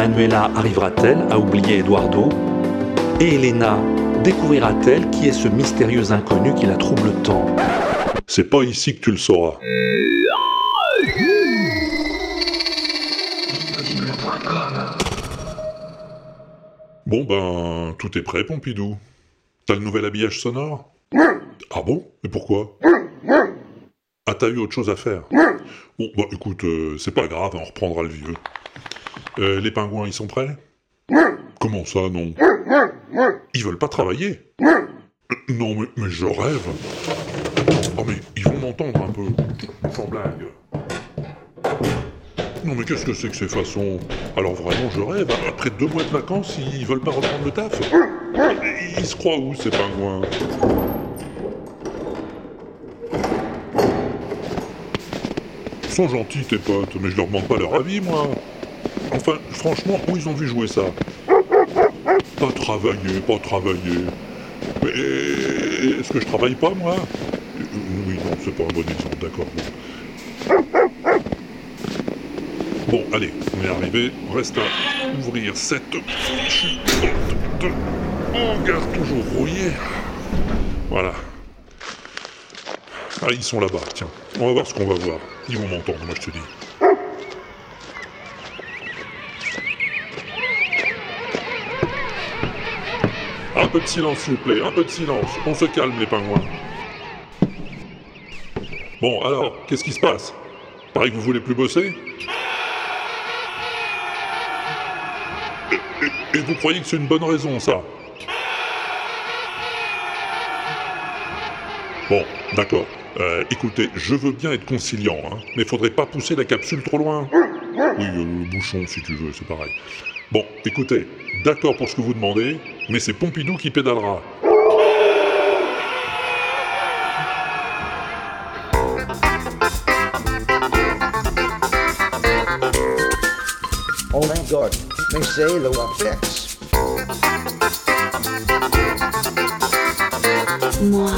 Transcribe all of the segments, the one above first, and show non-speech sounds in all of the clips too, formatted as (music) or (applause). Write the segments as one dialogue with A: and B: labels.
A: Manuela arrivera-t-elle à oublier Eduardo? Et Elena découvrira-t-elle qui est ce mystérieux inconnu qui la trouble tant?
B: C'est pas ici que tu le sauras. Bon ben, tout est prêt, Pompidou. T'as le nouvel habillage sonore? Ah bon? Et pourquoi? Ah, t'as eu autre chose à faire? Bon, bah écoute, euh, c'est pas grave, on reprendra le vieux. Euh, les pingouins, ils sont prêts? Comment ça, non? Ils veulent pas travailler Non, mais, mais je rêve. Oh, mais ils vont m'entendre un peu. Sans blague. Non, mais qu'est-ce que c'est que ces façons? Alors vraiment, je rêve. Après deux mois de vacances, ils veulent pas reprendre le taf Ils se croient où, ces pingouins? Ils sont gentils, tes potes, mais je leur demande pas leur avis, moi. Enfin, franchement, où ils ont vu jouer ça? Pas travailler, pas travailler. Mais est-ce que je travaille pas, moi? Oui, non, c'est pas un bon exemple, d'accord. bon. Bon, allez, on est arrivé. Reste à ouvrir cette fichue de hangar toujours rouillée. Voilà. Ah, ils sont là-bas, tiens. On va voir ce qu'on va voir. Ils vont m'entendre, moi je te dis. Un peu de silence, s'il vous plaît, un peu de silence. On se calme, les pingouins. Bon, alors, qu'est-ce qui se passe? Pareil que vous voulez plus bosser? Et vous croyez que c'est une bonne raison, ça? Bon, d'accord. Euh, écoutez, je veux bien être conciliant, hein, mais faudrait pas pousser la capsule trop loin. Oui, euh, le bouchon, si tu veux, c'est pareil. Bon, écoutez, d'accord pour ce que vous demandez, mais c'est Pompidou qui pédalera.
C: Oh my god, mais c'est le Wapex.
D: Moi,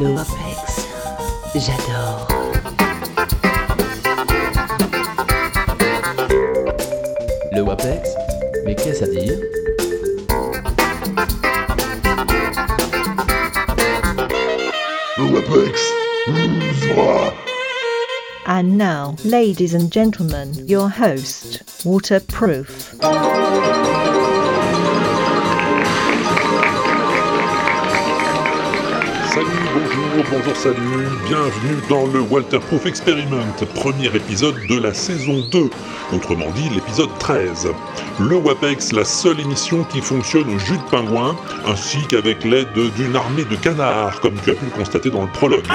D: le WAPEX, j'adore.
E: Qu'est-ce à dire
F: And now, ladies and gentlemen, your host, Waterproof.
B: Salut, bonjour, bonjour, salut, bienvenue dans le Walterproof Experiment, premier épisode de la saison 2, autrement dit l'épisode 13. Le WAPEX, la seule émission qui fonctionne au jus de pingouin, ainsi qu'avec l'aide d'une armée de canards, comme tu as pu le constater dans le prologue.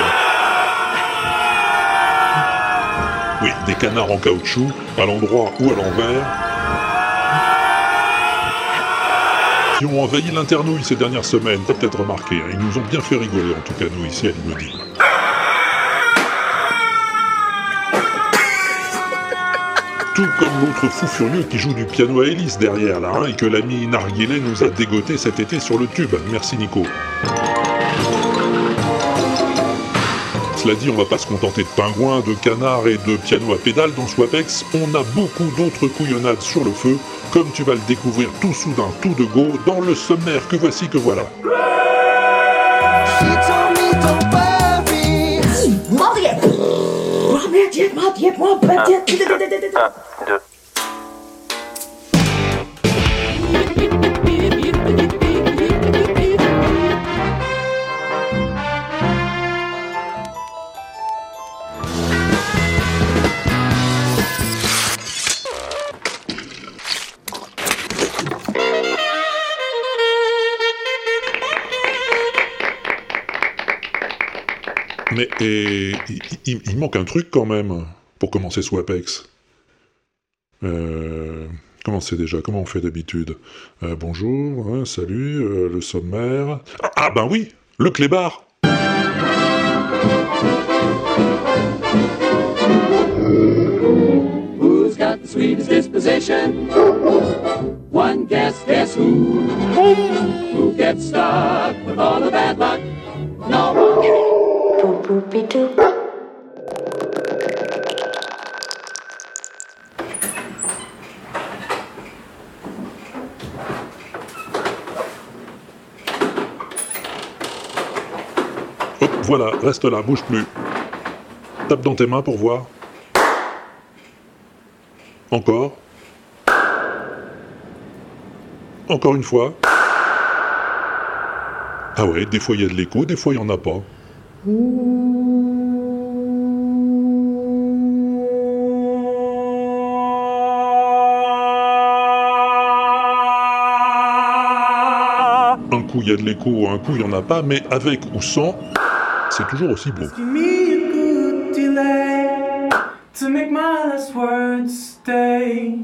B: Oui, des canards en caoutchouc, à l'endroit ou à l'envers, qui ont envahi l'internouille ces dernières semaines, t'as peut-être remarqué, hein, ils nous ont bien fait rigoler, en tout cas nous ici à l'Immodile. Comme l'autre fou furieux qui joue du piano à hélice derrière là, hein, et que l'ami Narguilé nous a dégoté cet été sur le tube. Merci Nico. Cela dit, on va pas se contenter de pingouins, de canards et de piano à pédale dans Swapex, on a beaucoup d'autres couillonnades sur le feu, comme tu vas le découvrir tout soudain, tout de go, dans le sommaire que voici que voilà. Нет, нет, мат, нет, мат, нет, нет, нет, нет, нет, нет, нет, Et, il, manque un truc quand même pour commencer Swapex. Euh, comment c'est déjà Comment on fait d'habitude? Euh, Bonjour, hein, salut, euh, le sommaire. Ah, ah, ben oui, le clébard
G: Who's got the sweetest disposition? One guess, guess who? Who gets stuck?
B: voilà, reste là, bouge plus. Tape dans tes mains pour voir. Encore. Encore une fois. Ah ouais, des fois il y a de l'écho, des fois il n'y en a pas. Coup il y a de l'écho, un coup il n'y en a pas, mais avec ou sans, c'est toujours aussi beau.
H: Give me a good delay to make my last words stay.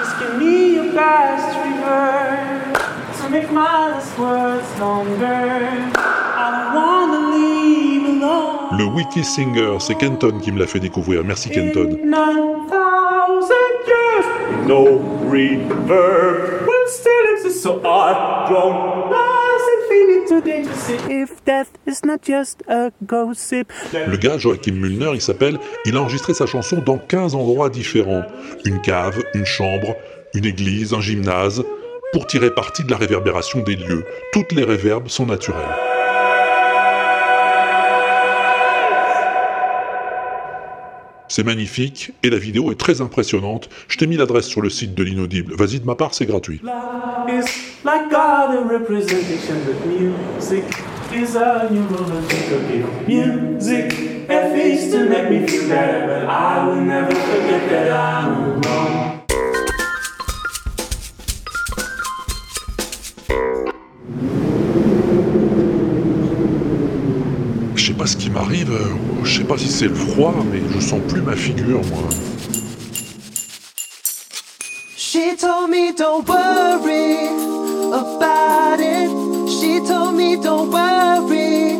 H: Just give me a fast reverse to make my last words longer. I don't wanna leave alone.
B: Le Wiki Singer, c'est Kenton qui me l'a fait découvrir. Merci Kenton.
H: In nine thousand years, no reverb will still exist. So I don't rise
B: Le gars, Joachim Müllner, il s'appelle, il a enregistré sa chanson dans 15 endroits différents. Une cave, une chambre, une église, un gymnase, pour tirer parti de la réverbération des lieux. Toutes les réverbes sont naturelles. C'est magnifique et la vidéo est très impressionnante. Je t'ai mis l'adresse sur le site de l'inaudible. Vas-y, de ma part, c'est gratuit. M'arrive, euh, je sais pas si c'est le froid, mais je sens plus ma figure, moi.
I: She told me don't worry about it. She told me don't worry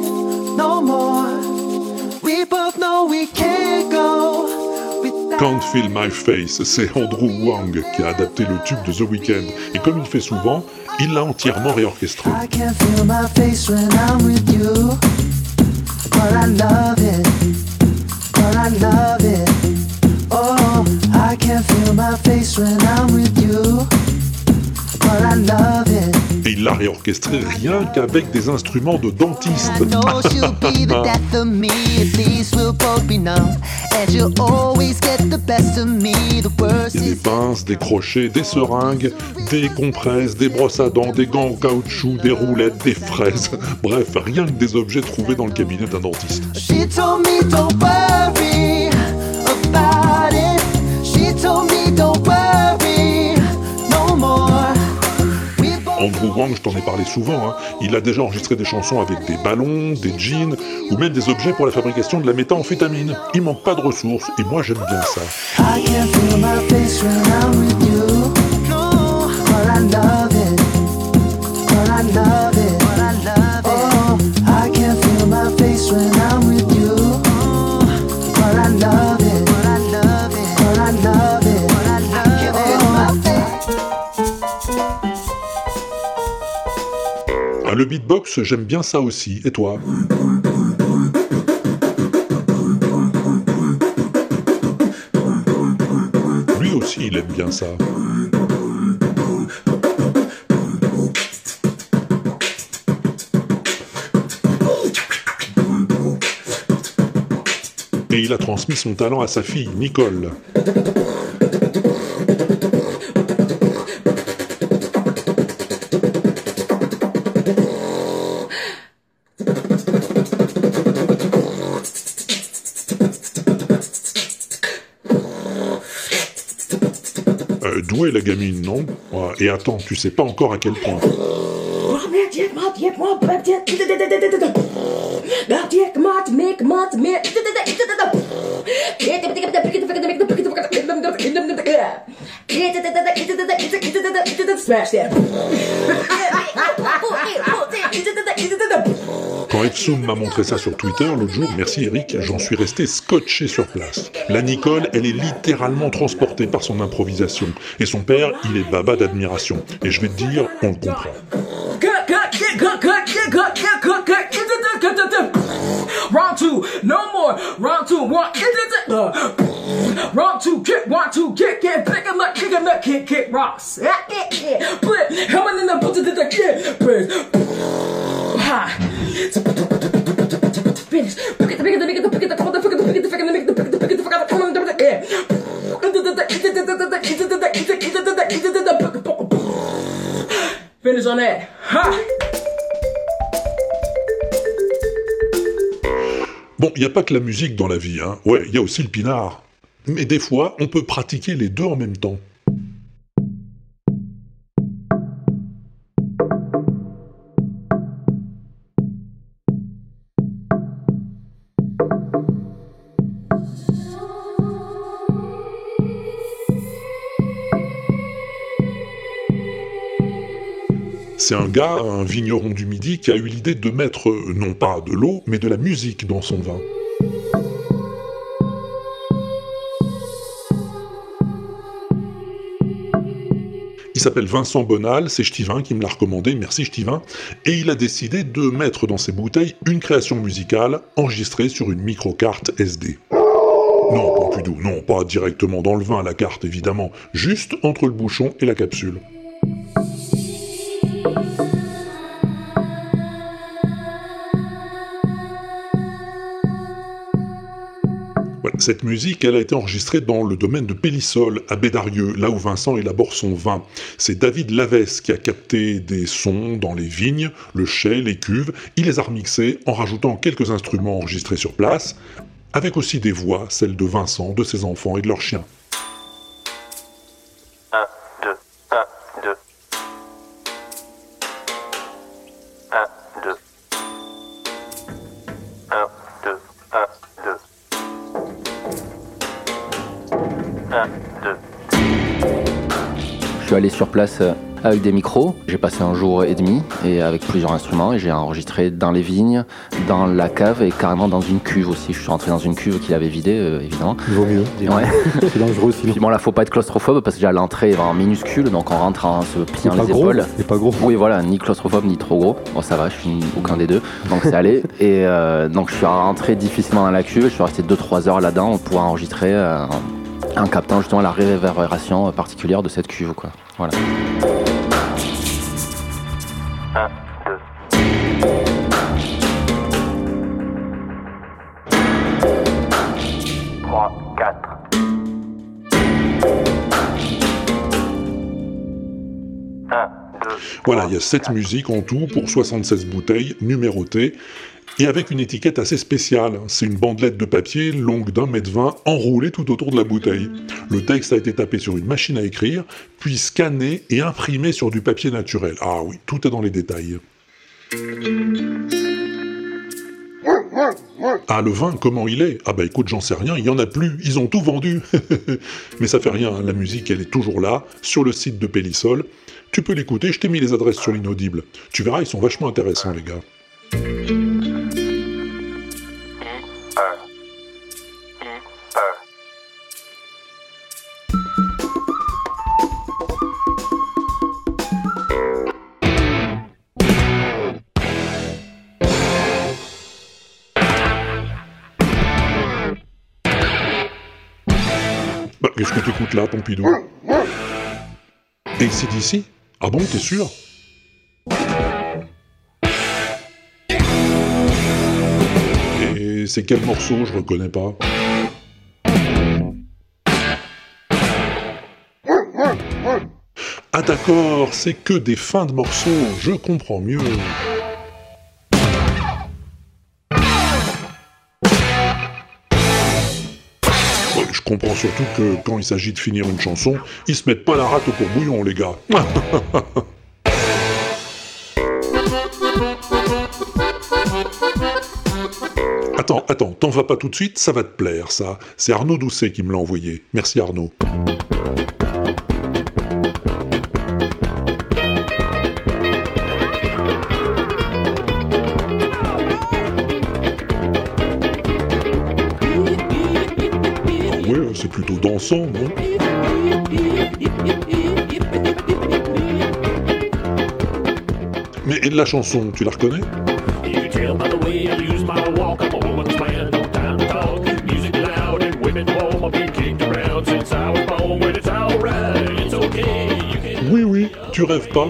I: no more. We both know we can't go without.
B: Can't Feel My Face, c'est Andrew Wang qui a adapté le tube de The Weeknd. Et comme il fait souvent, il l'a entièrement réorchestré.
I: I can't feel my face when I'm with you. Face when I'm with you. But I love it.
B: Il l'a réorchestré rien qu'avec des instruments de dentiste. Il y a des pinces, des crochets, des seringues, des compresses, des brosses à dents, des gants en caoutchouc, des roulettes, des fraises. (laughs) Bref, rien que des objets trouvés dans le cabinet d'un dentiste.
I: She told me
B: Wang, je t'en ai parlé souvent, hein, il a déjà enregistré des chansons avec des ballons, des jeans, ou même des objets pour la fabrication de la méthamphétamine. Il manque pas de ressources, et moi j'aime bien ça. Le beatbox, j'aime bien ça aussi, et toi? Lui aussi, il aime bien ça. Et il a transmis son talent à sa fille, Nicole. La gamine, non Et attends, tu sais pas encore à quel point. Quand m'a montré ça sur Twitter l'autre jour, merci Eric, j'en suis resté scotché sur place. La Nicole, elle est littéralement transportée par son improvisation. Et son père, il est baba d'admiration. Et je vais te dire, on le comprend.
H: Finish
J: on that. Ha!
B: Bon, il n'y a pas que la musique dans la vie, hein. Ouais, il y a aussi le pinard. Mais des fois, on peut pratiquer les deux en même temps. C'est un gars, un vigneron du Midi, qui a eu l'idée de mettre non pas de l'eau, mais de la musique dans son vin. Il s'appelle Vincent Bonal, c'est Ch'tivin qui me l'a recommandé, merci Ch'tivin, et il a décidé de mettre dans ses bouteilles une création musicale enregistrée sur une microcarte SD. Non, Pompidou, non, pas directement dans le vin, la carte évidemment, juste entre le bouchon et la capsule. Cette musique, elle a été enregistrée dans le domaine de Pélissol, à Bédarieux, là où Vincent élabore son vin. C'est David Lavesse qui a capté des sons dans les vignes, le chai, les cuves. Il les a remixés en rajoutant quelques instruments enregistrés sur place, avec aussi des voix, celles de Vincent, de ses enfants et de leurs chiens.
E: Suis allé sur place euh, avec des micros. J'ai passé un jour et demi et avec plusieurs instruments et j'ai enregistré dans les vignes, dans la cave et carrément dans une cuve aussi. Je suis rentré dans une cuve qu'il avait vidée euh, évidemment.
K: Il vaut mieux.
E: Ouais. (laughs)
K: C'est dangereux sinon.
E: Puis bon là faut pas être claustrophobe parce que déjà l'entrée est vraiment minuscule donc on rentre en se pliant les
K: gros,
E: épaules.
K: et pas gros.
E: Oui voilà, ni claustrophobe ni trop gros. Bon ça va, je suis aucun des deux. Donc c'est allé. (laughs) Et euh, donc je suis rentré difficilement dans la cuve, je suis resté 2-3 heures là-dedans pour enregistrer euh, en captant justement la réverbération particulière de cette cuve quoi. Voilà.
L: 1, 2. 3, 4. 1, 2.
B: Voilà, il y a 7 musiques en tout pour 76 bouteilles numérotées et avec une étiquette assez spéciale. C'est une bandelette de papier longue d'un mètre vingt enroulée tout autour de la bouteille. Le texte a été tapé sur une machine à écrire, puis scanné et imprimé sur du papier naturel. Ah oui, tout est dans les détails. Ah, le vin, comment il est? Ah bah écoute, j'en sais rien, il y en a plus, ils ont tout vendu. (laughs) Mais ça fait rien, la musique, elle est toujours là, sur le site de Pélissol. Tu peux l'écouter, je t'ai mis les adresses sur l'inaudible. Tu verras, ils sont vachement intéressants, les gars. Qu'est-ce que là, Pompidou. Et c'est d'ici? Ah bon, t'es sûr? Et c'est quel morceau? Je reconnais pas. Ah d'accord, c'est que des fins de morceaux, je comprends mieux. Comprends surtout que quand il s'agit de finir une chanson, ils se mettent pas la rate au courbouillon, les gars. (laughs) Attends, attends, t'en vas pas tout de suite, ça va te plaire, ça. C'est Arnaud Doucet qui me l'a envoyé. Merci Arnaud. Plutôt dansant, non Mais et la chanson, tu la reconnais Oui, oui, tu rêves pas.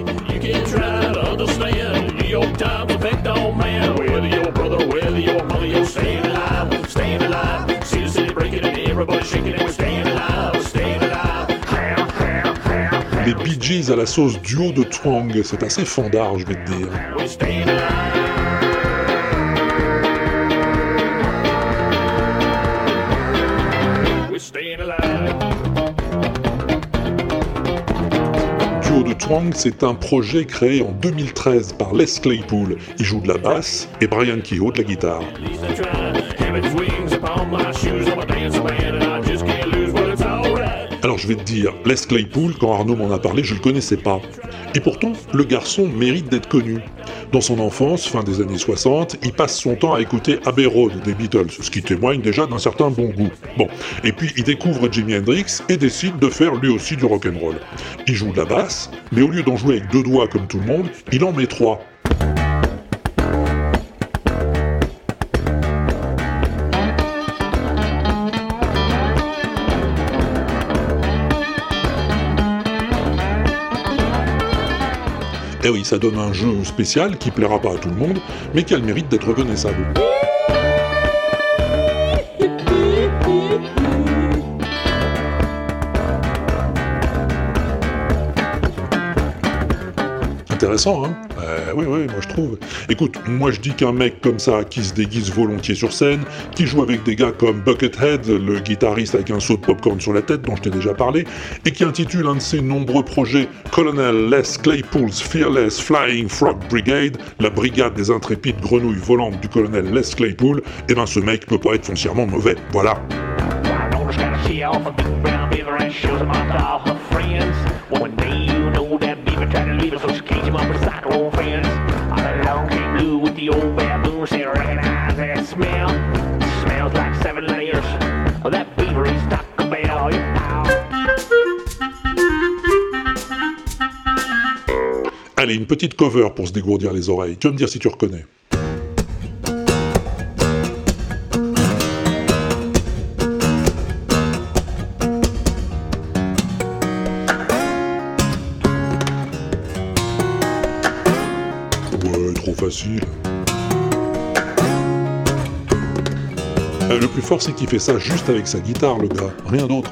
B: Gees à la sauce duo de twang, c'est assez fandard, je vais te dire. Duo de Twang, c'est un projet créé en 2013 par Les Claypool. Il joue de la basse et Brian Kehoe de la guitare. Vais te dire, Les Claypool, quand Arnaud m'en a parlé, je le connaissais pas. Et pourtant, le garçon mérite d'être connu. Dans son enfance, fin des années 60, il passe son temps à écouter Abbey Road des Beatles, ce qui témoigne déjà d'un certain bon goût. Bon, et puis il découvre Jimi Hendrix et décide de faire lui aussi du rock'n'roll. Il joue de la basse, mais au lieu d'en jouer avec deux doigts comme tout le monde, il en met trois. Oui, ça donne un jeu spécial qui plaira pas à tout le monde, mais qui a le mérite d'être reconnaissable. Intéressant, hein? Euh, Oui, oui, moi je trouve. Écoute, moi je dis qu'un mec comme ça, qui se déguise volontiers sur scène, qui joue avec des gars comme Buckethead, le guitariste avec un saut de popcorn sur la tête dont je t'ai déjà parlé, et qui intitule un de ses nombreux projets Colonel Les Claypool's Fearless Flying Frog Brigade, la brigade des intrépides grenouilles volantes du colonel Les Claypool, eh ben ce mec peut pas être foncièrement mauvais. Voilà. Allez, une petite cover pour se dégourdir les oreilles. Tu vas me dire si tu reconnais. Euh, le plus fort, c'est qu'il fait ça juste avec sa guitare, le gars. Rien d'autre.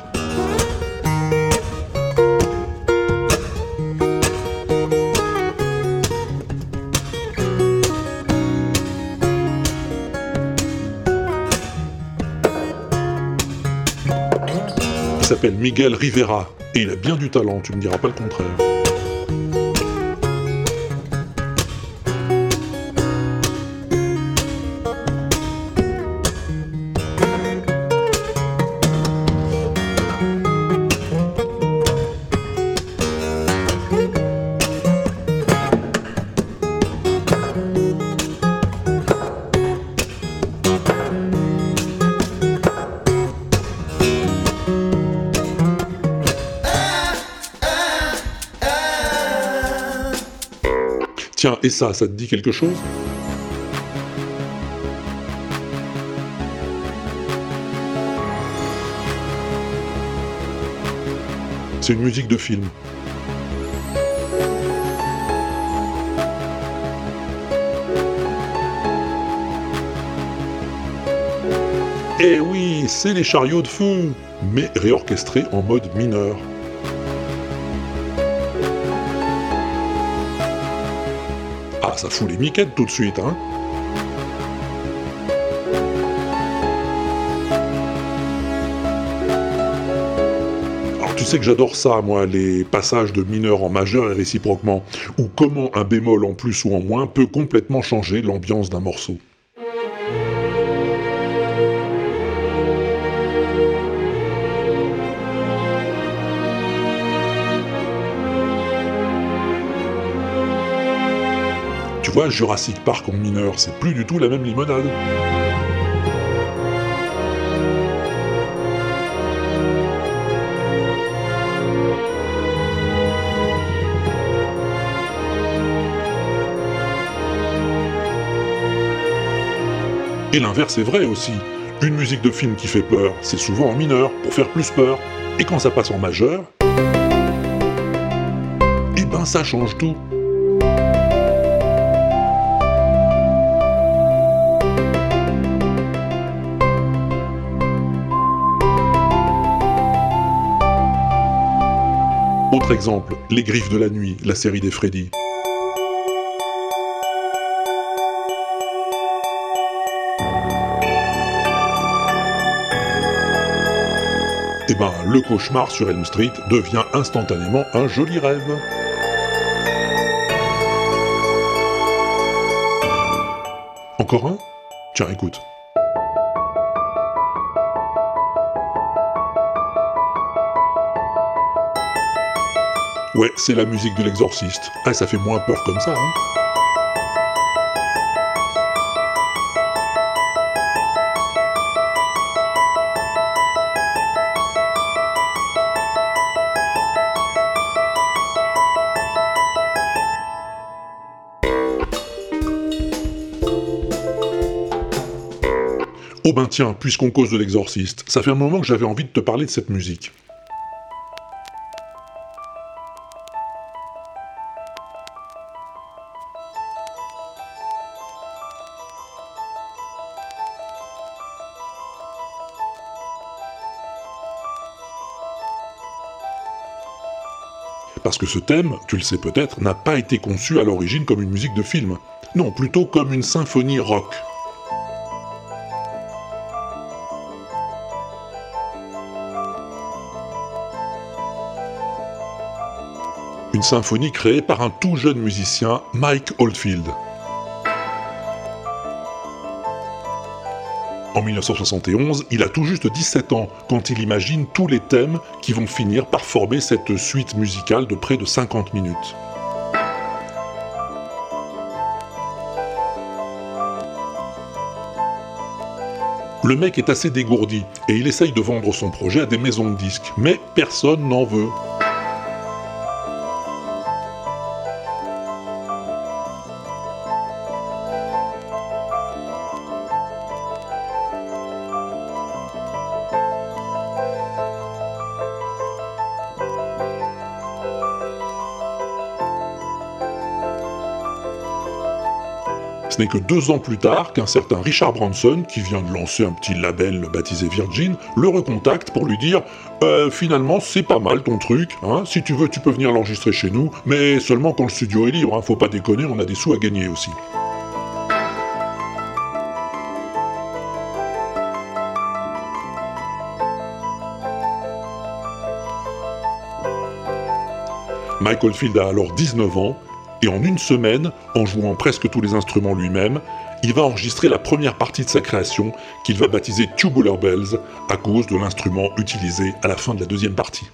B: Il s'appelle Miguel Rivera. Et il a bien du talent, tu me diras pas le contraire. Et ça, ça te dit quelque chose? C'est une musique de film. Eh oui, c'est les chariots de feu, mais réorchestrés en mode mineur. Ça fout les miquettes tout de suite, hein tu sais que j'adore ça, moi, les passages de mineur en majeur et réciproquement, ou comment un bémol en plus ou en moins peut complètement changer l'ambiance d'un morceau. Tu vois, Jurassic Park en mineur, c'est plus du tout la même limonade. Et l'inverse est vrai aussi. Une musique de film qui fait peur, c'est souvent en mineur, pour faire plus peur. Et quand ça passe en majeur, eh ben ça change tout. Autre exemple, Les Griffes de la Nuit, la série des Freddy. Eh ben, le cauchemar sur Elm Street devient instantanément un joli rêve. Encore un? Tiens, écoute. Ouais, c'est la musique de l'exorciste. Ah, ça fait moins peur comme ça, hein Oh ben tiens, puisqu'on cause de l'exorciste, ça fait un moment que j'avais envie de te parler de cette musique. Ce thème, tu le sais peut-être, n'a pas été conçu à l'origine comme une musique de film. Non, plutôt comme une symphonie rock. Une symphonie créée par un tout jeune musicien, Mike Oldfield. En 1971, il a tout juste 17 ans quand il imagine tous les thèmes qui vont finir par former cette suite musicale de près de 50 minutes. Le mec est assez dégourdi et il essaye de vendre son projet à des maisons de disques, mais personne n'en veut. N'est que deux ans plus tard qu'un certain Richard Branson, qui vient de lancer un petit label baptisé Virgin, le recontacte pour lui dire Euh, finalement c'est pas mal ton truc, hein, si tu veux tu peux venir l'enregistrer chez nous, mais seulement quand le studio est libre, hein, faut pas déconner, on a des sous à gagner aussi. Michael Field a alors 19 ans, et en une semaine, en jouant presque tous les instruments lui-même, il va enregistrer la première partie de sa création qu'il va baptiser Tubular Bells à cause de l'instrument utilisé à la fin de la deuxième partie.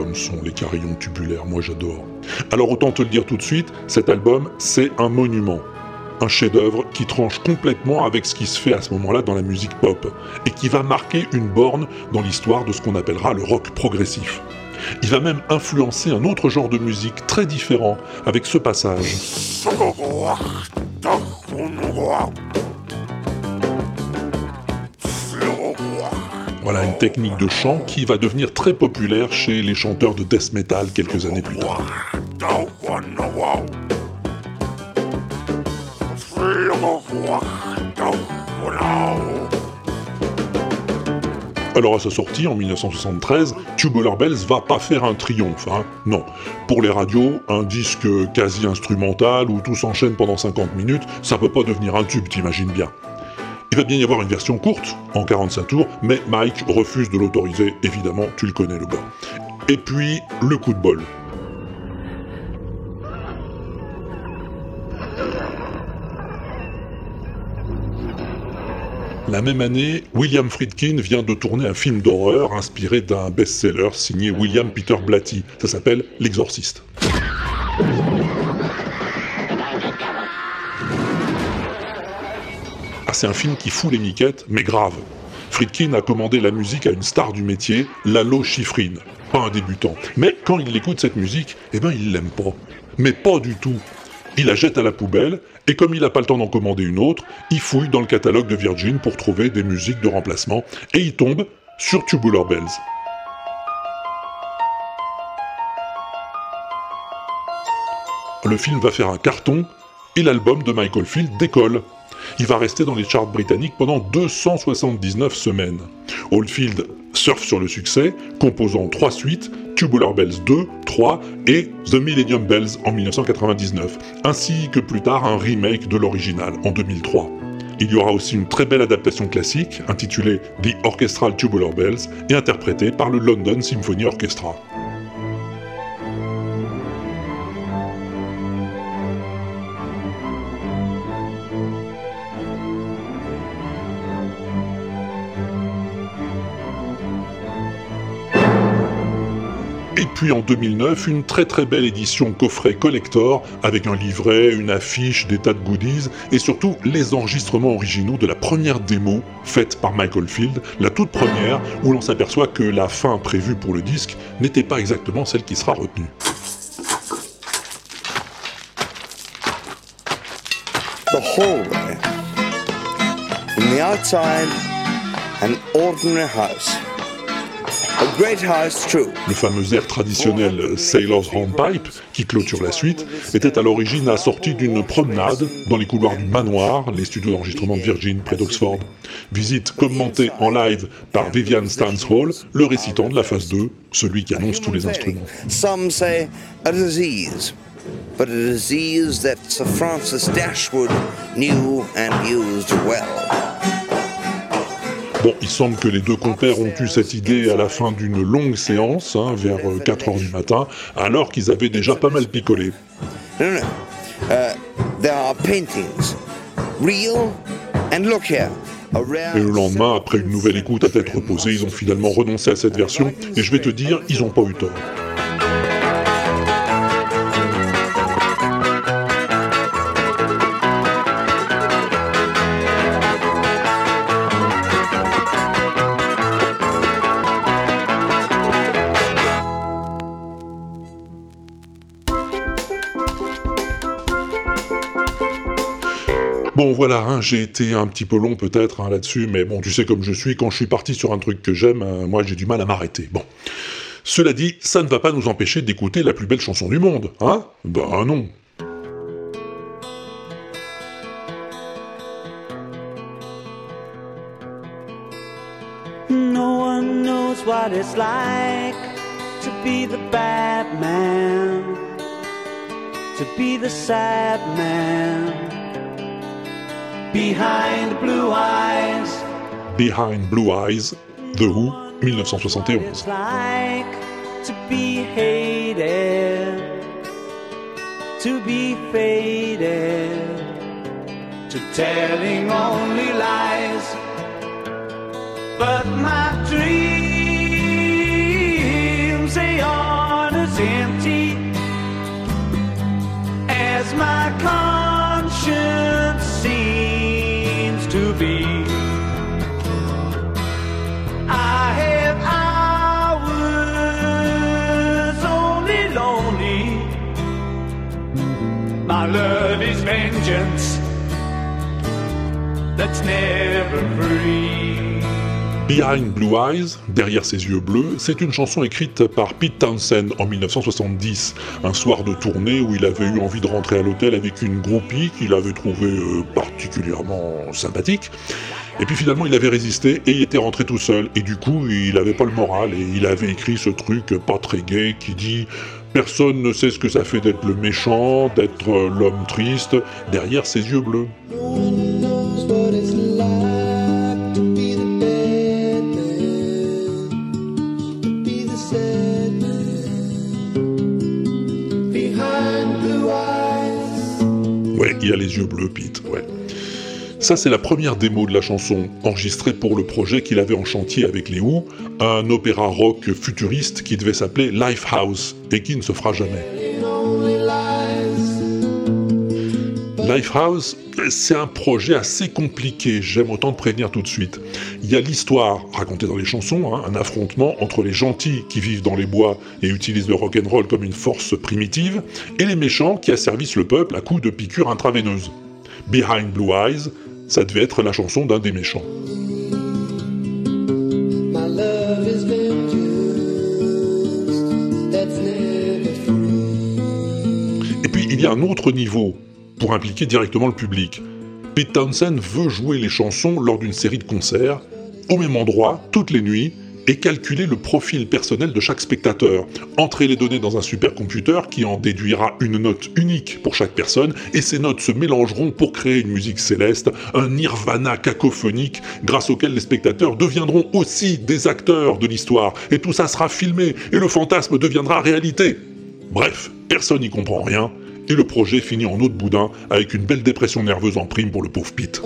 B: Comme son, les carillons tubulaires, moi j'adore. Alors autant te le dire tout de suite, cet album, c'est un monument. Un chef-d'œuvre qui tranche complètement avec ce qui se fait à ce moment-là dans la musique pop, et qui va marquer une borne dans l'histoire de ce qu'on appellera le rock progressif. Il va même influencer un autre genre de musique très différent avec ce passage. Voilà une technique de chant qui va devenir très populaire chez les chanteurs de death metal quelques années plus tard. Alors à sa sortie en 1973, Tubular Bells va pas faire un triomphe, hein. non. Pour les radios, un disque quasi instrumental où tout s'enchaîne pendant 50 minutes, ça peut pas devenir un tube, t'imagines bien. Il va bien y avoir une version courte, en 45 tours, mais Mike refuse de l'autoriser, évidemment, tu le connais le gars. Et puis, le coup de bol. La même année, William Friedkin vient de tourner un film d'horreur inspiré d'un best-seller signé William Peter Blatty. Ça s'appelle L'Exorciste. Ah, c'est un film qui fout les miquettes, mais grave. Friedkin a commandé la musique à une star du métier, Lalo Schifrin. Pas un débutant. Mais quand il écoute cette musique, eh ben il l'aime pas. Mais pas du tout. il la jette à la poubelle, et comme il n'a pas le temps d'en commander une autre, il fouille dans le catalogue de Virgin pour trouver des musiques de remplacement, et il tombe sur Tubular Bells. Le film va faire un carton, et l'album de Michael Field décolle. Il va rester dans les charts britanniques pendant 279 semaines. Oldfield surfe sur le succès, composant trois suites, Tubular Bells 2, 3 et The Millennium Bells en 1999, ainsi que plus tard un remake de l'original en 2003. Il y aura aussi une très belle adaptation classique intitulée The Orchestral Tubular Bells et interprétée par le London Symphony Orchestra. Puis en 2009, une très très belle édition coffret collector avec un livret, une affiche, des tas de goodies et surtout les enregistrements originaux de la première démo faite par Michael Field, la toute première où l'on s'aperçoit que la fin prévue pour le disque n'était pas exactement celle qui sera retenue.
M: An ordinary house.
B: Le fameux air traditionnel Sailor's Hornpipe, qui clôture la suite, était à l'origine assorti d'une promenade dans les couloirs du manoir, les studios d'enregistrement de Virgin près d'Oxford. Visite commentée en live par Vivian Stanshall, le récitant de la phase 2, celui qui annonce tous les instruments.
M: Some say a disease, but a disease that Sir Francis Dashwood knew and used well.
B: Bon, il semble que les deux compères ont eu cette idée à la fin d'une longue séance, hein, vers 4h du matin, alors qu'ils avaient déjà pas mal picolé.
M: No, no. Uh, there are paintings, real, and look here. A rare
B: Et le lendemain, après une nouvelle écoute à tête reposée, ils ont finalement renoncé à cette version, et je vais te dire, ils ont pas eu tort. Bon voilà, hein, j'ai été un petit peu long peut-être hein, là-dessus, mais bon, tu sais comme je suis, quand je suis parti sur un truc que j'aime, euh, moi j'ai du mal à m'arrêter. Bon. Cela dit, ça ne va pas nous empêcher d'écouter la plus belle chanson du monde, hein? Ben non.
N: Behind blue eyes.
B: Behind Blue Eyes, The Who, 1971.
N: Like to be hated, to be faded, to telling only lies. But my
B: Behind Blue Eyes, derrière ses yeux bleus, c'est une chanson écrite par Pete Townsend en 1970, un soir de tournée où il avait eu envie de rentrer à l'hôtel avec une groupie qu'il avait trouvée euh, particulièrement sympathique. Et puis finalement il avait résisté et il était rentré tout seul. Et du coup il avait pas le moral et il avait écrit ce truc pas très gai qui dit Personne ne sait ce que ça fait d'être le méchant, d'être euh, l'homme triste, derrière ses yeux bleus. A les yeux bleus, Pete, ouais. Ça, c'est la première démo de la chanson, enregistrée pour le projet qu'il avait en chantier avec les Who, un opéra rock futuriste qui devait s'appeler Lifehouse, et qui ne se fera jamais. Lifehouse, c'est un projet assez compliqué, j'aime autant te prévenir tout de suite. Il y a l'histoire racontée dans les chansons, hein, un affrontement entre les gentils qui vivent dans les bois et utilisent le rock'n'roll comme une force primitive, et les méchants qui asservissent le peuple à coups de piqûres intraveineuses. Behind Blue Eyes, ça devait être la chanson d'un des méchants. Et puis il y a un autre niveau pour impliquer directement le public. Pete Townsend veut jouer les chansons lors d'une série de concerts, au même endroit, toutes les nuits, et calculer le profil personnel de chaque spectateur. Entrer les données dans un supercomputer qui en déduira une note unique pour chaque personne, et ces notes se mélangeront pour créer une musique céleste, un nirvana cacophonique grâce auquel les spectateurs deviendront aussi des acteurs de l'histoire, et tout ça sera filmé, et le fantasme deviendra réalité. Bref, personne n'y comprend rien, et le projet finit en eau de boudin avec une belle dépression nerveuse en prime pour le pauvre Pete.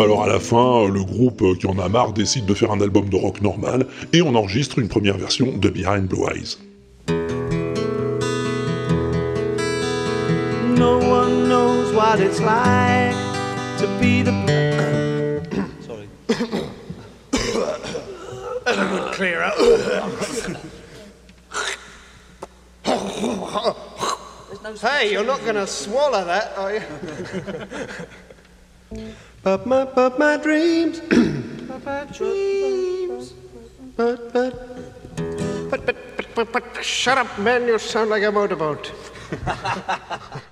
B: Alors à la fin, le groupe qui en a marre décide de faire un album de rock normal et on enregistre une première version de Behind Blue Eyes.
N: No one knows what it's like to be the. Sorry. Clear up.
O: Hey, you're not going to swallow that, are you? but my, but my dreams, (coughs) but my dreams, but, but, but, but, but, but, but, shut up, man, you sound like a motorboat. (laughs)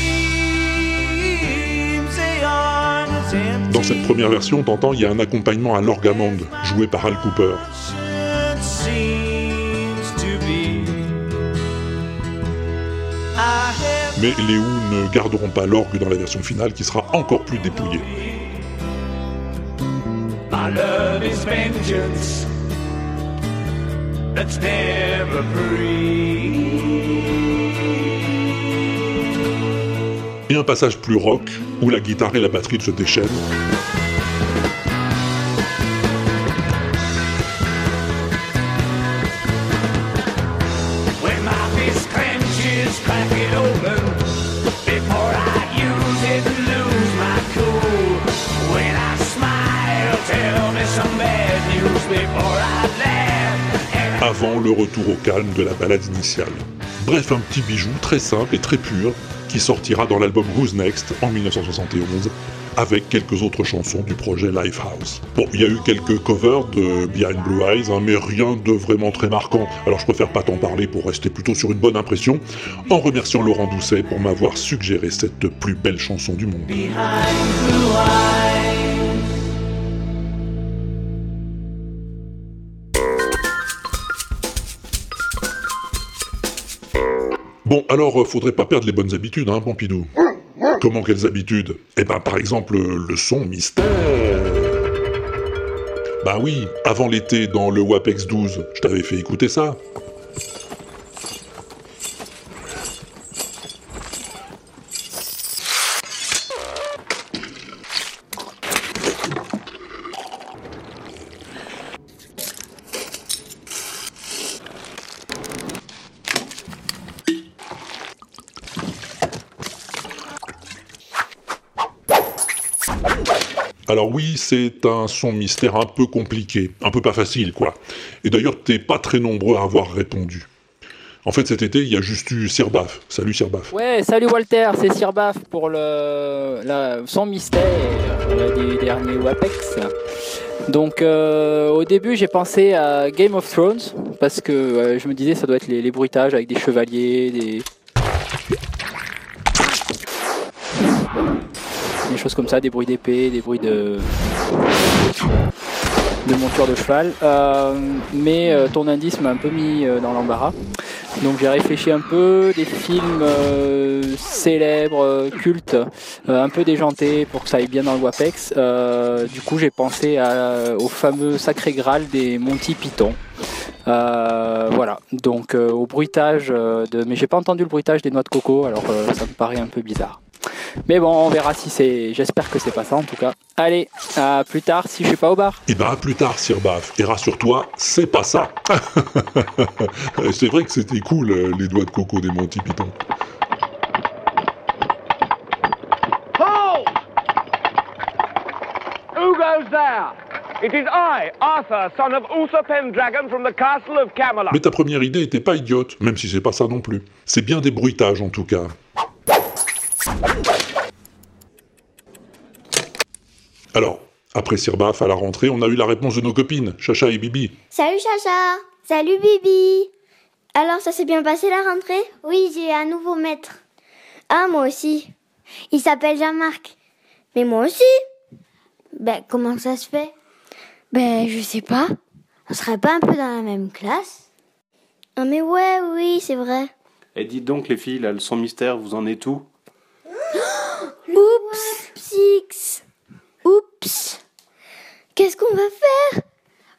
B: Dans cette première version, t'entends, il y a un accompagnement à l'orgamande joué par Al Cooper. Mais les Who ne garderont pas l'orgue dans la version finale qui sera encore plus dépouillée. Et un passage plus rock où la guitare et la batterie se déchaînent. Avant le retour au calme de la balade initiale. Bref, un petit bijou très simple et très pur qui sortira dans l'album Who's Next en 1971 avec quelques autres chansons du projet Lifehouse. Bon, il y a eu quelques covers de Behind Blue Eyes, hein, mais rien de vraiment très marquant. Alors je préfère pas t'en parler pour rester plutôt sur une bonne impression, en remerciant Laurent Doucet pour m'avoir suggéré cette plus belle chanson du monde.
N: behind blue eyes.
B: Bon, alors, euh, faudrait pas perdre les bonnes habitudes, hein, Pompidou. Comment quelles habitudes? Eh ben, par exemple, le son mystère. Bah oui, avant l'été, dans le WAPEX 12, je t'avais fait écouter ça. Alors oui, c'est un son mystère un peu compliqué, un peu pas facile, quoi. Et d'ailleurs, t'es pas très nombreux à avoir répondu. En fait, cet été, il y a juste eu Sirbaf. Salut Sirbaf.
P: Ouais, salut Walter, c'est Sirbaf pour le, son mystère euh, des derniers WAPEX. Donc euh, au début j'ai pensé à Game of Thrones parce que euh, je me disais ça doit être les bruitages avec des chevaliers, des... choses comme ça, des bruits d'épée, des bruits de de monture de cheval. Euh, mais euh, ton indice m'a un peu mis euh, dans l'embarras. Donc j'ai réfléchi un peu, des films célèbres, cultes, un peu déjantés pour que ça aille bien dans le WAPEX. Du coup j'ai pensé au fameux Sacré Graal des Monty Python. Voilà, donc au bruitage de... Mais j'ai pas entendu le bruitage des noix de coco, alors ça me paraît un peu bizarre. Mais bon, on verra si c'est... J'espère que c'est pas ça en tout cas. Allez, à plus tard si je suis pas au bar.
B: Et ben à plus tard, Sir Baf. Et rassure-toi, c'est pas ça. (laughs) c'est vrai que c'était cool, euh, les doigts de coco des Monty Python.
Q: Hold! Who goes there? It is I, Arthur, son of Uther Pendragon from the castle of Camelot.
B: Mais ta première idée était pas idiote, même si c'est pas ça non plus. C'est bien des bruitages en tout cas. Alors, après Sir Baf, à la rentrée, on a eu la réponse de nos copines, Chacha et Bibi.
R: Salut Chacha Salut Bibi Alors ça s'est bien passé la rentrée? Oui, j'ai un nouveau maître. Ah, moi aussi. Il s'appelle Jean-Marc. Mais moi aussi Ben, comment ça se fait? Ben, je sais pas. On serait pas un peu dans la même classe? Ah, mais ouais, oui, c'est vrai.
S: Et dites donc, les filles, la leçon mystère, vous en êtes où?
R: Oups. Six Oups. Qu'est-ce qu'on va faire?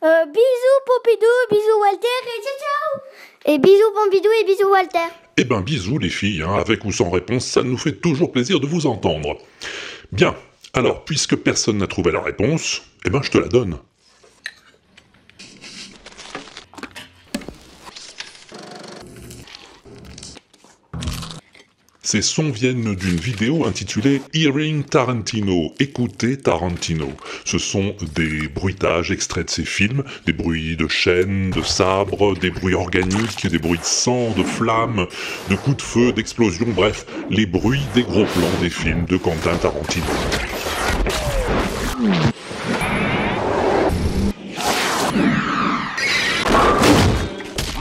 R: Euh, Bisous Pompidou, bisous Walter et ciao ciao. Et bisous Pompidou et bisous Walter.
B: Eh ben bisous les filles, hein, avec ou sans réponse, ça nous fait toujours plaisir de vous entendre. Bien, alors puisque personne n'a trouvé la réponse, eh ben je te la donne. Ces sons viennent d'une vidéo intitulée Hearing Tarantino, écouter Tarantino. Ce sont des bruitages extraits de ses films, des bruits de chaînes, de sabres, des bruits organiques, des bruits de sang, de flammes, de coups de feu, d'explosions, bref, les bruits des gros plans des films de Quentin Tarantino.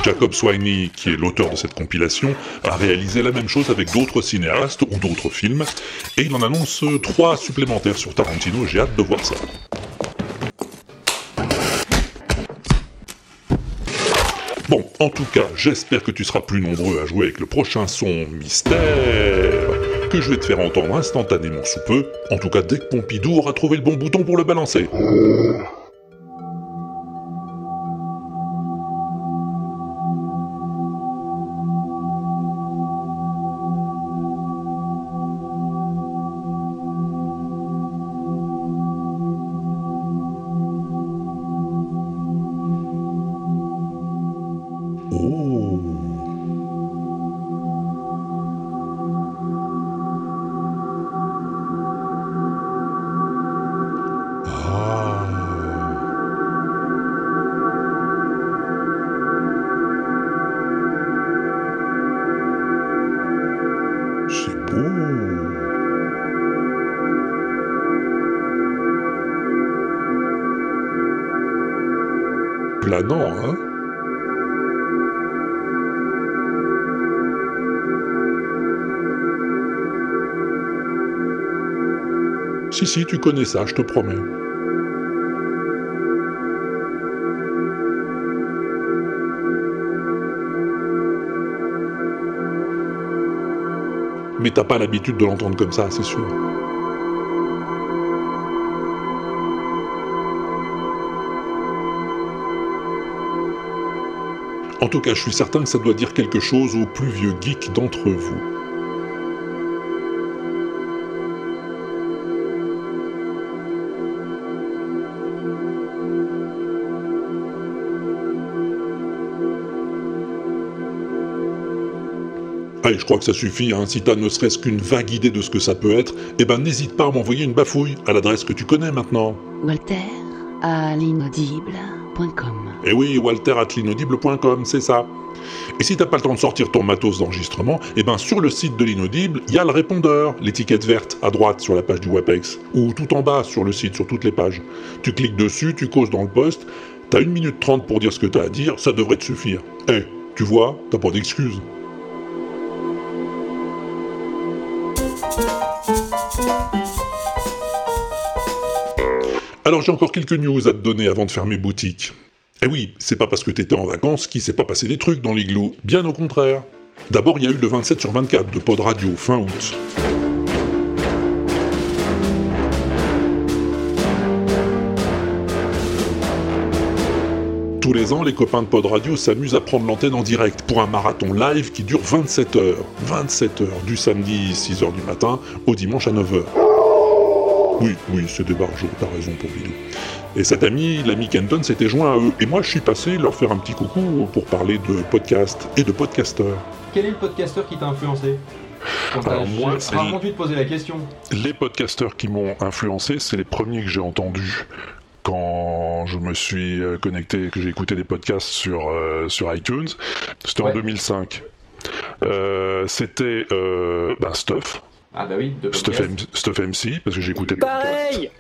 B: Jacob Swiney, qui est l'auteur de cette compilation, a réalisé la même chose avec d'autres cinéastes ou d'autres films, et il en annonce trois supplémentaires sur Tarantino, j'ai hâte de voir ça. Bon, en tout cas, j'espère que tu seras plus nombreux à jouer avec le prochain son mystère que je vais te faire entendre instantanément sous peu, en tout cas dès que Pompidou aura trouvé le bon bouton pour le balancer. Si, si, tu connais ça, je te promets. Mais t'as pas l'habitude de l'entendre comme ça, c'est sûr. En tout cas, je suis certain que ça doit dire quelque chose aux plus vieux geeks d'entre vous. Allez, je crois que ça suffit, hein. si t'as ne serait-ce qu'une vague idée de ce que ça peut être, eh ben n'hésite pas à m'envoyer une bafouille à l'adresse que tu connais maintenant.
D: Walter.
B: Eh oui, walter at l'inaudible.com, c'est ça. Et si t'as pas le temps de sortir ton matos d'enregistrement, eh ben sur le site de l'inaudible, il y a le répondeur, l'étiquette verte à droite sur la page du WebEx, ou tout en bas sur le site, sur toutes les pages. Tu cliques dessus, tu causes dans le poste, t'as une minute trente pour dire ce que t'as à dire, ça devrait te suffire. Eh, tu vois, t'as pas d'excuses. Alors j'ai encore quelques news à te donner avant de fermer boutique. Eh oui, c'est pas parce que t'étais en vacances qu'il s'est pas passé des trucs dans l'igloo, bien au contraire. D'abord, il y a eu le 27 sur 24 de Pod Radio, fin août. Tous les ans, les copains de Pod Radio s'amusent à prendre l'antenne en direct pour un marathon live qui dure 27 heures. 27 heures, du samedi 6 heures du matin au dimanche à 9 heures. Oui, oui, c'est des barjots, t'as raison pour Bidou. Et cet ami, l'ami Kenton, s'était joint à eux. Et moi, je suis passé leur faire un petit coucou pour parler de podcast et de podcasteurs.
T: Quel est le podcasteur qui t'a influencé? Quand t'as-
B: Alors, moi, c'est-
T: rarement dû te poser la question.
B: Les podcasteurs qui m'ont influencé, c'est les premiers que j'ai entendus quand je me suis euh, connecté, que j'ai écouté des podcasts sur, euh, sur iTunes. C'était en
T: Ouais.
B: 2005. Euh, C'était euh, ben, Stuff.
T: Ah bah oui, de
B: Stuff. M- Stuff MC, parce que j'écoutais
P: Pareil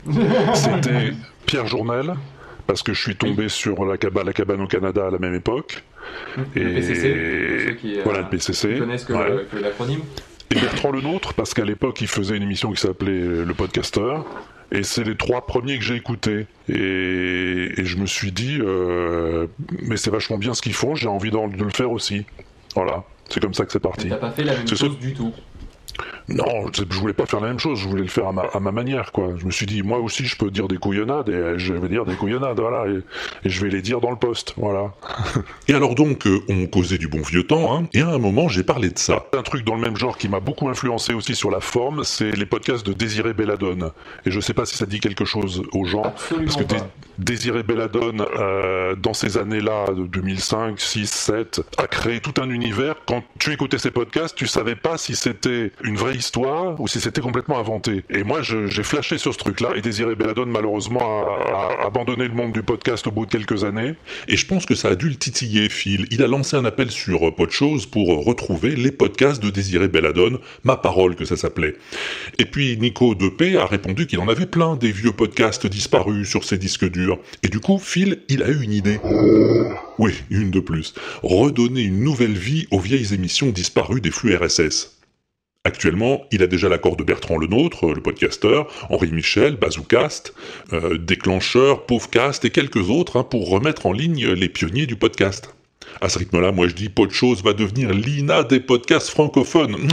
B: C'était Pierre Journel, parce que je suis tombé sur la cabane, la cabane au Canada à la même époque.
T: Le PCC, pour ceux qui, euh,
B: voilà le PCC.
T: connaissent que
B: ouais.
T: l'acronyme.
B: Et Bertrand Lenôtre, parce qu'à l'époque, il faisait une émission qui s'appelait euh, Le Podcasteur. Et c'est les trois premiers que j'ai écoutés. Et, et je me suis dit, euh, mais c'est vachement bien ce qu'ils font, j'ai envie de le faire aussi. Voilà, c'est comme ça que c'est parti.
T: T'as pas fait la même chose du tout.
B: Non, je voulais pas faire la même chose, je voulais le faire à ma, à ma manière, quoi. Je me suis dit, moi aussi, je peux dire des couillonnades, et euh, je vais dire des couillonnades, voilà, et, et je vais les dire dans le poste, voilà. (laughs) et alors donc, euh, on causait du bon vieux temps, hein, et à un moment, j'ai parlé de ça. Un truc dans le même genre qui m'a beaucoup influencé aussi sur la forme, c'est les podcasts de Désiré Belladone. Et je sais pas si ça dit quelque chose aux gens, parce que Dé- Désiré Belladone, euh, dans ces années-là, de 2005, 6, 7, a créé tout un univers. Quand tu écoutais ces podcasts, tu savais pas si c'était une vraie histoire ou si c'était complètement inventé. Et moi, j'ai flashé sur ce truc-là, et Désiré Belladone, malheureusement, a, a abandonné le monde du podcast au bout de quelques années. Et je pense que ça a dû le titiller, Phil. Il a lancé un appel sur euh, Podchose pour euh, retrouver les podcasts de Désiré Belladone, Ma Parole que ça s'appelait. Et puis Nico Depé a répondu qu'il en avait plein des vieux podcasts disparus sur ses disques durs. Et du coup, Phil, il a eu une idée. Oui, une de plus. Redonner une nouvelle vie aux vieilles émissions disparues des flux RSS. Actuellement, il a déjà l'accord de Bertrand Lenôtre, le podcasteur, Henri Michel, Bazoucast, euh, Déclencheur, Pauvcast et quelques autres hein, pour remettre en ligne les pionniers du podcast. À ce rythme-là, moi je dis, Podchose va devenir l'INA des podcasts francophones. (laughs)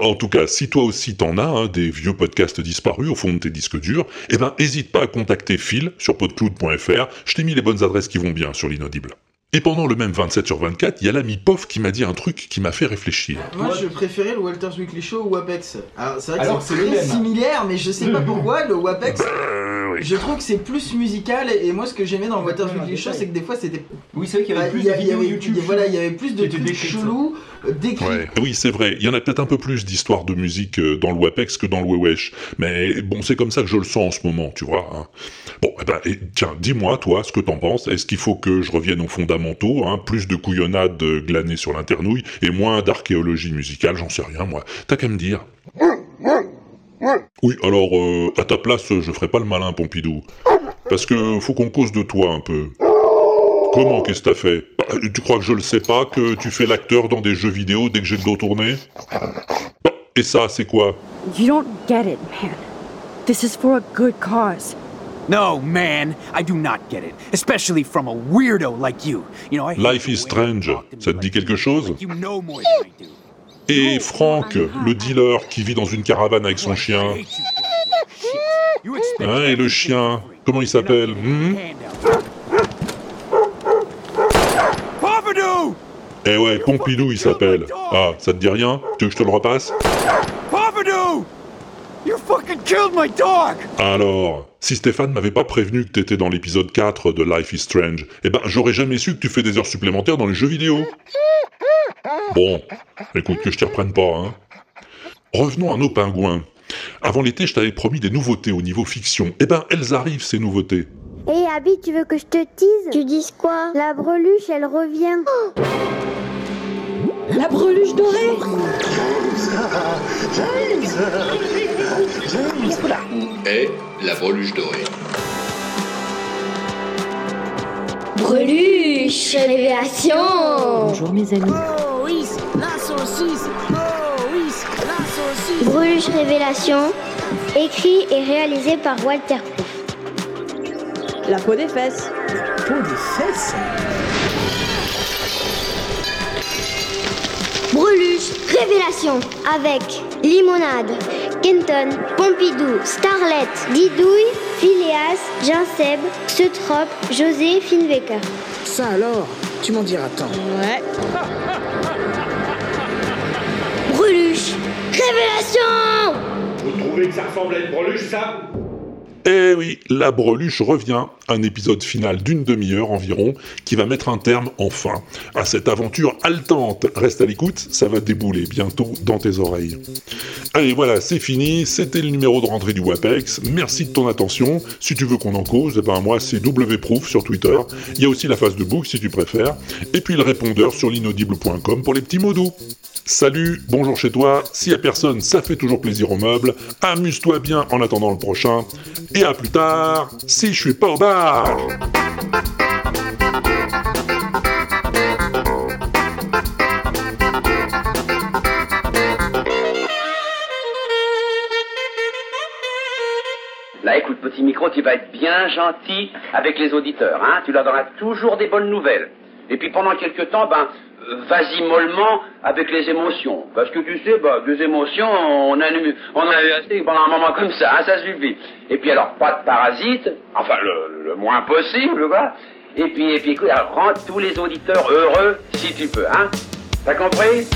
B: En tout cas, si toi aussi t'en as hein, des vieux podcasts disparus au fond de tes disques durs, eh ben hésite pas à contacter Phil sur podcloud.fr, je t'ai mis les bonnes adresses qui vont bien sur l'inaudible. Et pendant le même 27 sur 24, il y a l'ami POF qui m'a dit un truc qui m'a fait réfléchir.
U: Moi, je préférais le Walter's Weekly Show ou Apex. Alors, c'est vrai que c'est très similaire, mais je sais pas (laughs) pourquoi, le Wapex,
B: Euh,
U: je trouve que c'est plus musical. Et moi, ce que j'aimais dans le Walter's Weekly Show, c'est que des fois, c'était.
T: Oui, c'est vrai qu'il y avait
U: Bah,
T: plus de vidéos YouTube.
U: Voilà, il y avait plus de trucs chelous,
B: Oui, c'est vrai. Il y en a peut-être un peu plus d'histoires de musique euh, dans le WAPEX que dans le Wewesh. Mais bon, c'est comme ça que je le sens en ce moment, tu vois. hein. Bon, eh ben, et tiens, dis-moi, toi, ce que t'en penses. Est-ce qu'il faut que je revienne aux fondamentaux, hein, plus de couillonnades euh, glanées sur l'internouille et moins d'archéologie musicale, j'en sais rien, moi. T'as qu'à me dire. Oui, alors, euh, à ta place, je ferai pas le malin, Pompidou. Parce que faut qu'on cause de toi un peu. Comment, qu'est-ce que t'as fait? Bah, Tu crois que je le sais pas, que tu fais l'acteur dans des jeux vidéo dès que j'ai le dos tourné? Bah, Et ça, c'est quoi?
V: You don't get it, man. This is for a good cause.
W: No, man, I do not get it. Especially from a weirdo like you. You know, I
B: Life is Strange, ça te dit quelque chose?
W: You know more than I do.
B: Et Franck, le dealer qui vit dans une caravane avec son chien. Hein, et le chien, comment il s'appelle? Hmm
W: Pompidou!
B: Eh ouais, Pompidou il s'appelle. Ah, ça te dit rien Tu veux que je te le repasse
W: Pompidou! You fucking killed my dog!
B: Alors, si Stéphane m'avait pas prévenu que t'étais dans l'épisode 4 de Life is Strange, eh ben j'aurais jamais su que tu fais des heures supplémentaires dans les jeux vidéo. Bon, écoute que je t'y reprenne pas, hein. Revenons à nos pingouins. Avant l'été, je t'avais promis des nouveautés au niveau fiction. Eh ben, elles arrivent, ces nouveautés.
R: Hé Abby, tu veux que je te tease Tu dis quoi? La breluche, elle revient.
V: La breluche dorée
X: Et la breluche dorée.
R: Breluche Révélation
V: Bonjour mes amis.
R: Oh oui, la saucisse Oh oui, la saucisse Breluche Révélation, Écrit et réalisé par Walter Proof.
V: La peau des fesses.
W: Peau des fesses
R: Breluche, Révélation, avec Limonade, Kenton, Pompidou, Starlet, Didouille, Phileas, Ginseb, Seutrop, José, Finwecker.
W: Ça alors, tu m'en diras tant.
V: Ouais.
R: Breluche, Révélation
Y: Vous trouvez que ça ressemble à une breluche, ça?
B: Eh oui, la breluche revient, un épisode final d'une demi-heure environ, qui va mettre un terme enfin à cette aventure haletante. Reste à l'écoute, ça va débouler bientôt dans tes oreilles. Allez, voilà, c'est fini, c'était le numéro de rentrée du WAPEX. Merci de ton attention. Si tu veux qu'on en cause, eh ben moi c'est wproof sur Twitter. Il y a aussi la phase de book si tu préfères. Et puis le répondeur sur l'inaudible.com pour les petits mots doux. Salut, bonjour chez toi, s'il y a personne, ça fait toujours plaisir au meuble, amuse-toi bien en attendant le prochain, et à plus tard, si je suis pas au bar
Z: Là, écoute, petit micro, tu vas être bien gentil avec les auditeurs, hein. Tu leur donneras toujours des bonnes nouvelles. Et puis pendant quelques temps, ben, vas-y mollement avec les émotions. Parce que tu sais, bah, des émotions, on a, on a eu assez pendant un moment comme ça, hein, ça suffit. Et puis alors, pas de parasites, enfin le, le moins possible, quoi. Et puis, et puis écoute, alors, rends tous les auditeurs heureux si tu peux, hein. T'as compris?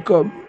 X: L'inaudible.com